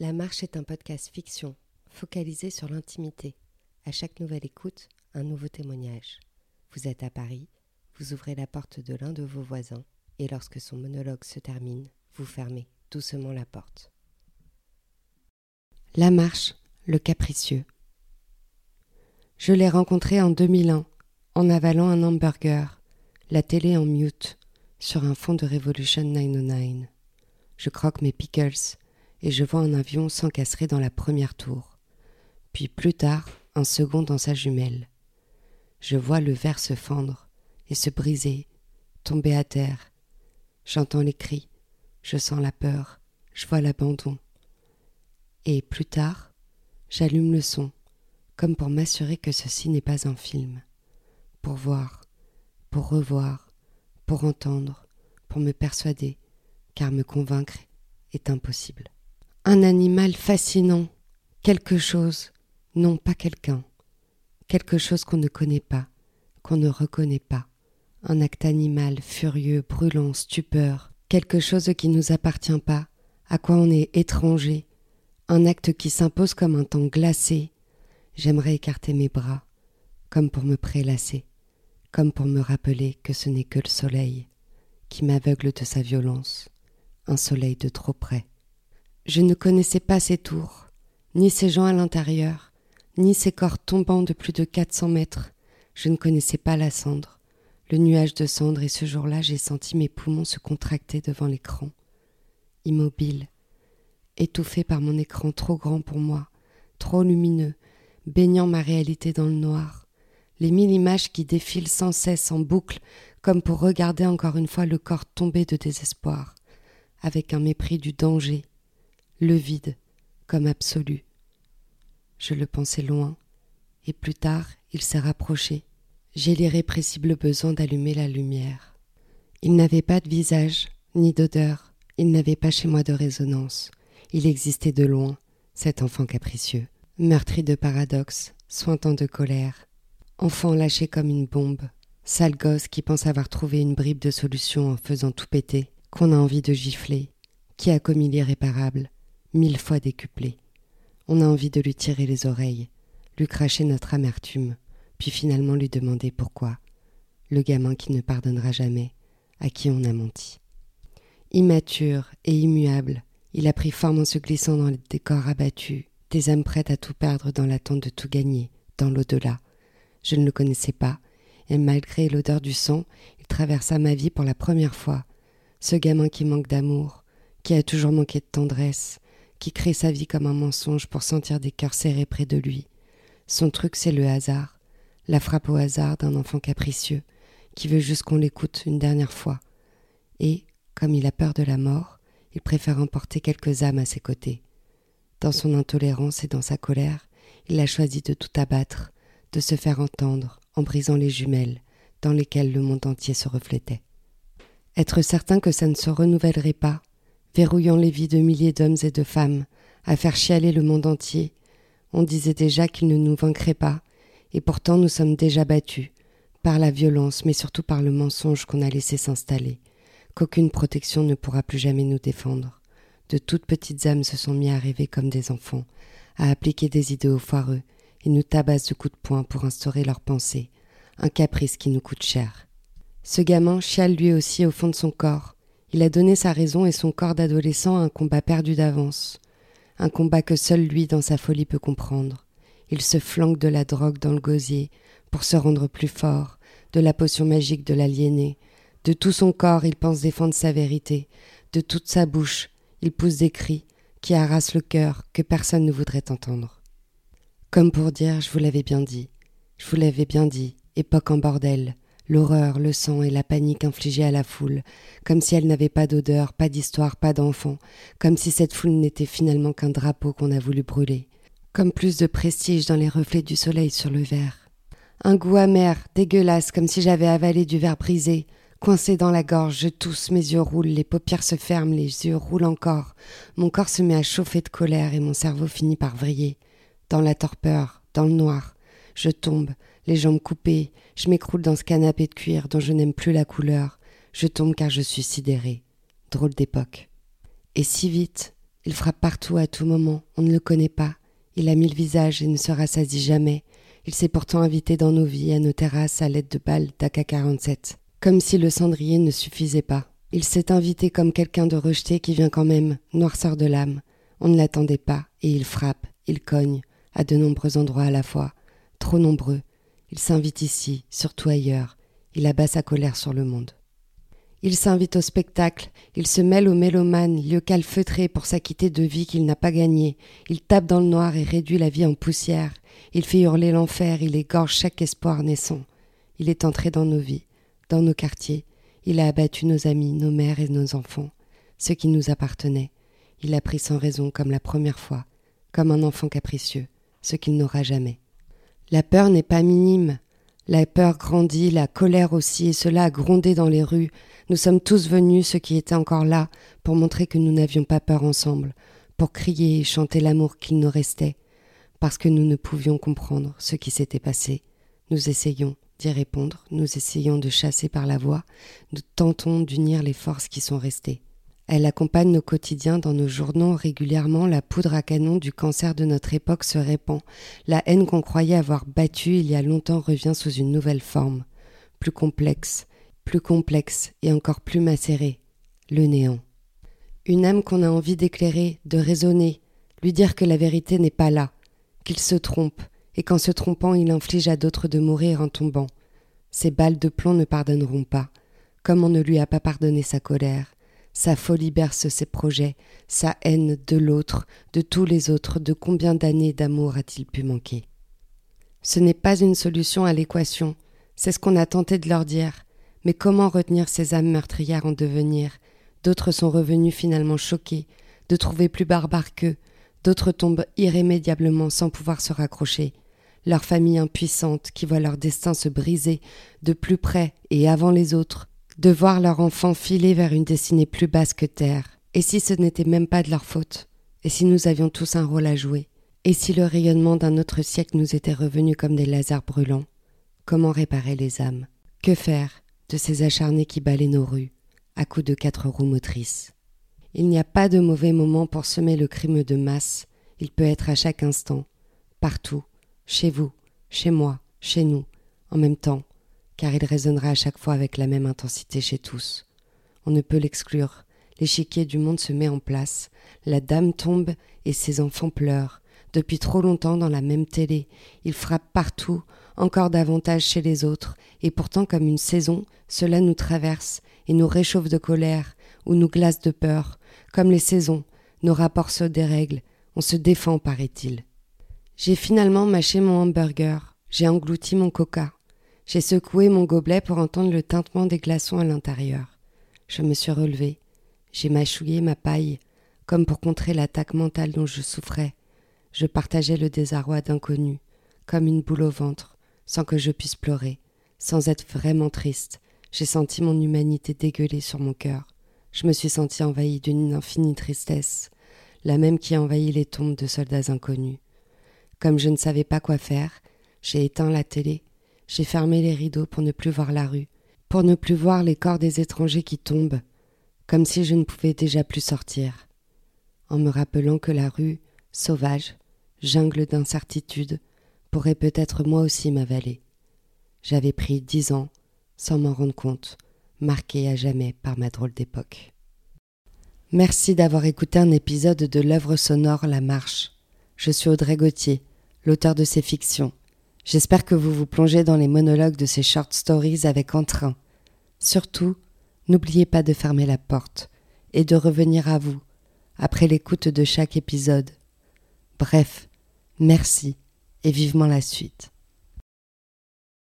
La Marche est un podcast fiction, focalisé sur l'intimité. À chaque nouvelle écoute, un nouveau témoignage. Vous êtes à Paris, vous ouvrez la porte de l'un de vos voisins, et lorsque son monologue se termine, vous fermez doucement la porte. La Marche, le capricieux. Je l'ai rencontré en 2001, en avalant un hamburger, la télé en mute, sur un fond de Revolution 909. Je croque mes pickles et je vois un avion s'encastrer dans la première tour. Puis plus tard, un second dans sa jumelle. Je vois le verre se fendre et se briser, tomber à terre. J'entends les cris, je sens la peur, je vois l'abandon. Et plus tard, j'allume le son, comme pour m'assurer que ceci n'est pas un film. Pour voir, pour revoir, pour entendre, pour me persuader, car me convaincre est impossible. Un animal fascinant, quelque chose, non pas quelqu'un, quelque chose qu'on ne connaît pas, qu'on ne reconnaît pas, un acte animal furieux, brûlant, stupeur, quelque chose qui ne nous appartient pas, à quoi on est étranger, un acte qui s'impose comme un temps glacé. J'aimerais écarter mes bras, comme pour me prélasser, comme pour me rappeler que ce n'est que le soleil qui m'aveugle de sa violence, un soleil de trop près. Je ne connaissais pas ces tours, ni ces gens à l'intérieur, ni ces corps tombant de plus de quatre cents mètres. Je ne connaissais pas la cendre, le nuage de cendre, et ce jour-là j'ai senti mes poumons se contracter devant l'écran. Immobile, étouffé par mon écran trop grand pour moi, trop lumineux, baignant ma réalité dans le noir, les mille images qui défilent sans cesse en boucle, comme pour regarder encore une fois le corps tomber de désespoir, avec un mépris du danger, le vide comme absolu. Je le pensais loin, et plus tard il s'est rapproché. J'ai l'irrépressible besoin d'allumer la lumière. Il n'avait pas de visage, ni d'odeur, il n'avait pas chez moi de résonance. Il existait de loin, cet enfant capricieux, meurtri de paradoxes, sointant de colère, enfant lâché comme une bombe, sale gosse qui pense avoir trouvé une bribe de solution en faisant tout péter, qu'on a envie de gifler, qui a commis l'irréparable, mille fois décuplé. On a envie de lui tirer les oreilles, lui cracher notre amertume, puis finalement lui demander pourquoi. Le gamin qui ne pardonnera jamais, à qui on a menti. Immature et immuable, il a pris forme en se glissant dans les décors abattus, des âmes prêtes à tout perdre dans l'attente de tout gagner, dans l'au-delà. Je ne le connaissais pas, et malgré l'odeur du sang, il traversa ma vie pour la première fois. Ce gamin qui manque d'amour, qui a toujours manqué de tendresse, qui crée sa vie comme un mensonge pour sentir des cœurs serrés près de lui. Son truc, c'est le hasard, la frappe au hasard d'un enfant capricieux, qui veut juste qu'on l'écoute une dernière fois. Et, comme il a peur de la mort, il préfère emporter quelques âmes à ses côtés. Dans son intolérance et dans sa colère, il a choisi de tout abattre, de se faire entendre en brisant les jumelles dans lesquelles le monde entier se reflétait. Être certain que ça ne se renouvellerait pas, verrouillant les vies de milliers d'hommes et de femmes, à faire chialer le monde entier. On disait déjà qu'il ne nous vaincrait pas, et pourtant nous sommes déjà battus, par la violence, mais surtout par le mensonge qu'on a laissé s'installer, qu'aucune protection ne pourra plus jamais nous défendre. De toutes petites âmes se sont mis à rêver comme des enfants, à appliquer des idéaux foireux, et nous tabassent de coups de poing pour instaurer leurs pensées, un caprice qui nous coûte cher. Ce gamin chiale lui aussi au fond de son corps, il a donné sa raison et son corps d'adolescent à un combat perdu d'avance, un combat que seul lui dans sa folie peut comprendre. Il se flanque de la drogue dans le gosier pour se rendre plus fort, de la potion magique de l'aliéné. De tout son corps il pense défendre sa vérité, de toute sa bouche il pousse des cris qui harassent le cœur que personne ne voudrait entendre. Comme pour dire je vous l'avais bien dit, je vous l'avais bien dit, époque en bordel, l'horreur, le sang et la panique infligée à la foule, comme si elle n'avait pas d'odeur, pas d'histoire, pas d'enfant, comme si cette foule n'était finalement qu'un drapeau qu'on a voulu brûler, comme plus de prestige dans les reflets du soleil sur le verre. Un goût amer, dégueulasse, comme si j'avais avalé du verre brisé, coincé dans la gorge, je tousse, mes yeux roulent, les paupières se ferment, les yeux roulent encore, mon corps se met à chauffer de colère et mon cerveau finit par vriller. Dans la torpeur, dans le noir, je tombe, les jambes coupées, je m'écroule dans ce canapé de cuir dont je n'aime plus la couleur. Je tombe car je suis sidéré. Drôle d'époque. Et si vite, Il frappe partout à tout moment, on ne le connaît pas. Il a mille visages et ne se rassasie jamais. Il s'est pourtant invité dans nos vies, à nos terrasses, à l'aide de balles d'AK-47. Comme si le cendrier ne suffisait pas. Il s'est invité comme quelqu'un de rejeté qui vient quand même, noirceur de l'âme. On ne l'attendait pas, et il frappe, il cogne, à de nombreux endroits à la fois. Trop nombreux. Il s'invite ici, surtout ailleurs. Il abat sa colère sur le monde. Il s'invite au spectacle, il se mêle aux mélomanes, lieu calfeutré pour s'acquitter de vie qu'il n'a pas gagnée. Il tape dans le noir et réduit la vie en poussière. Il fait hurler l'enfer, il égorge chaque espoir naissant. Il est entré dans nos vies, dans nos quartiers. Il a abattu nos amis, nos mères et nos enfants, ceux qui nous appartenaient. Il a pris sans raison comme la première fois, comme un enfant capricieux, ce qu'il n'aura jamais. La peur n'est pas minime, la peur grandit, la colère aussi, et cela a grondé dans les rues. Nous sommes tous venus, ceux qui étaient encore là, pour montrer que nous n'avions pas peur ensemble, pour crier et chanter l'amour qu'il nous restait, parce que nous ne pouvions comprendre ce qui s'était passé. Nous essayons d'y répondre, nous essayons de chasser par la voix, nous tentons d'unir les forces qui sont restées. Elle accompagne nos quotidiens dans nos journaux régulièrement. La poudre à canon du cancer de notre époque se répand. La haine qu'on croyait avoir battue il y a longtemps revient sous une nouvelle forme, plus complexe, plus complexe et encore plus macérée, le néant. Une âme qu'on a envie d'éclairer, de raisonner, lui dire que la vérité n'est pas là, qu'il se trompe, et qu'en se trompant il inflige à d'autres de mourir en tombant. Ces balles de plomb ne pardonneront pas, comme on ne lui a pas pardonné sa colère, sa folie berce ses projets, sa haine de l'autre, de tous les autres, de combien d'années d'amour a-t-il pu manquer? Ce n'est pas une solution à l'équation, c'est ce qu'on a tenté de leur dire. Mais comment retenir ces âmes meurtrières en devenir? D'autres sont revenus finalement choqués, de trouver plus barbares qu'eux, d'autres tombent irrémédiablement sans pouvoir se raccrocher. Leur famille impuissante qui voit leur destin se briser de plus près et avant les autres, de voir leur enfant filer vers une destinée plus basse que terre. Et si ce n'était même pas de leur faute? Et si nous avions tous un rôle à jouer? Et si le rayonnement d'un autre siècle nous était revenu comme des lasers brûlants? Comment réparer les âmes? Que faire de ces acharnés qui balaient nos rues, à coups de quatre roues motrices? Il n'y a pas de mauvais moment pour semer le crime de masse, il peut être à chaque instant, partout, chez vous, chez moi, chez nous, en même temps, car il résonnera à chaque fois avec la même intensité chez tous. On ne peut l'exclure. L'échiquier du monde se met en place. La dame tombe et ses enfants pleurent. Depuis trop longtemps dans la même télé, il frappe partout, encore davantage chez les autres, et pourtant comme une saison, cela nous traverse et nous réchauffe de colère ou nous glace de peur. Comme les saisons, nos rapports se dérèglent, on se défend, paraît-il. J'ai finalement mâché mon hamburger, j'ai englouti mon coca. J'ai secoué mon gobelet pour entendre le tintement des glaçons à l'intérieur. Je me suis relevé. J'ai mâchouillé ma paille, comme pour contrer l'attaque mentale dont je souffrais. Je partageais le désarroi d'inconnu, comme une boule au ventre, sans que je puisse pleurer, sans être vraiment triste. J'ai senti mon humanité dégueuler sur mon cœur. Je me suis senti envahi d'une infinie tristesse, la même qui envahit les tombes de soldats inconnus. Comme je ne savais pas quoi faire, j'ai éteint la télé j'ai fermé les rideaux pour ne plus voir la rue, pour ne plus voir les corps des étrangers qui tombent, comme si je ne pouvais déjà plus sortir, en me rappelant que la rue, sauvage, jungle d'incertitude, pourrait peut-être moi aussi m'avaler. J'avais pris dix ans, sans m'en rendre compte, marqué à jamais par ma drôle d'époque. Merci d'avoir écouté un épisode de l'œuvre sonore La Marche. Je suis Audrey Gauthier, l'auteur de ces fictions. J'espère que vous vous plongez dans les monologues de ces short stories avec entrain. Surtout, n'oubliez pas de fermer la porte et de revenir à vous après l'écoute de chaque épisode. Bref, merci et vivement la suite.